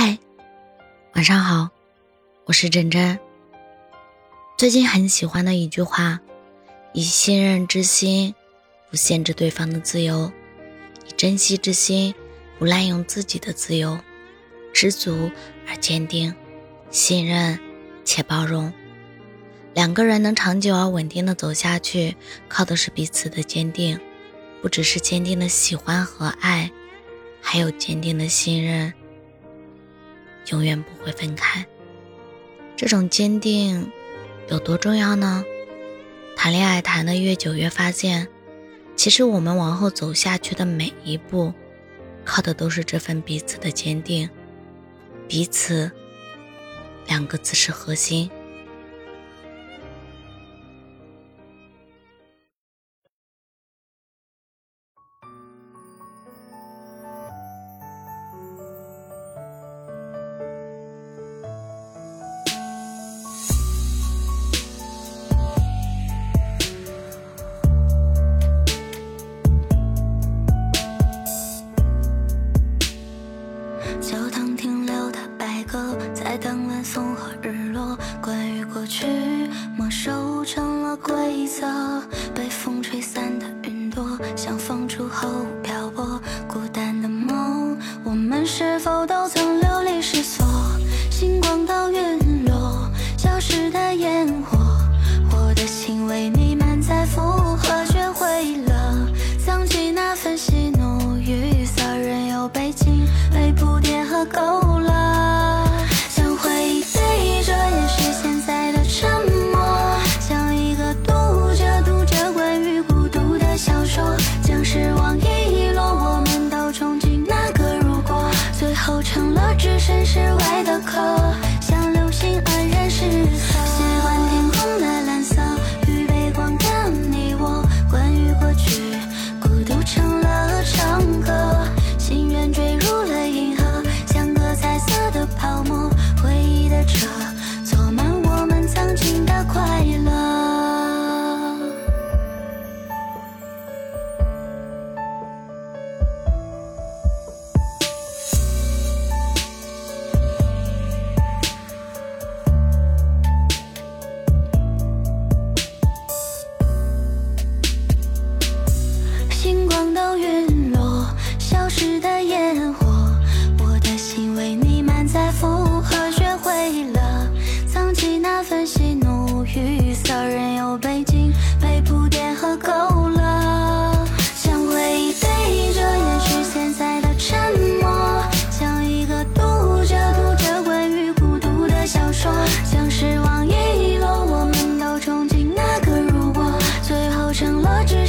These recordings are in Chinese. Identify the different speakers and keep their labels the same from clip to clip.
Speaker 1: 嗨，晚上好，我是真真。最近很喜欢的一句话：以信任之心，不限制对方的自由；以珍惜之心，不滥用自己的自由。知足而坚定，信任且包容。两个人能长久而稳定的走下去，靠的是彼此的坚定，不只是坚定的喜欢和爱，还有坚定的信任。永远不会分开，这种坚定有多重要呢？谈恋爱谈的越久，越发现，其实我们往后走下去的每一步，靠的都是这份彼此的坚定。彼此两个字是核心。
Speaker 2: 去，没收成了规则，被风吹散的云朵，像放逐后漂泊。孤单的梦，我们是否都曾流离失所？星光到陨落，消失的烟火，我的心为你满载负荷，学会了藏起那份喜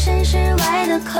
Speaker 2: 城市外的客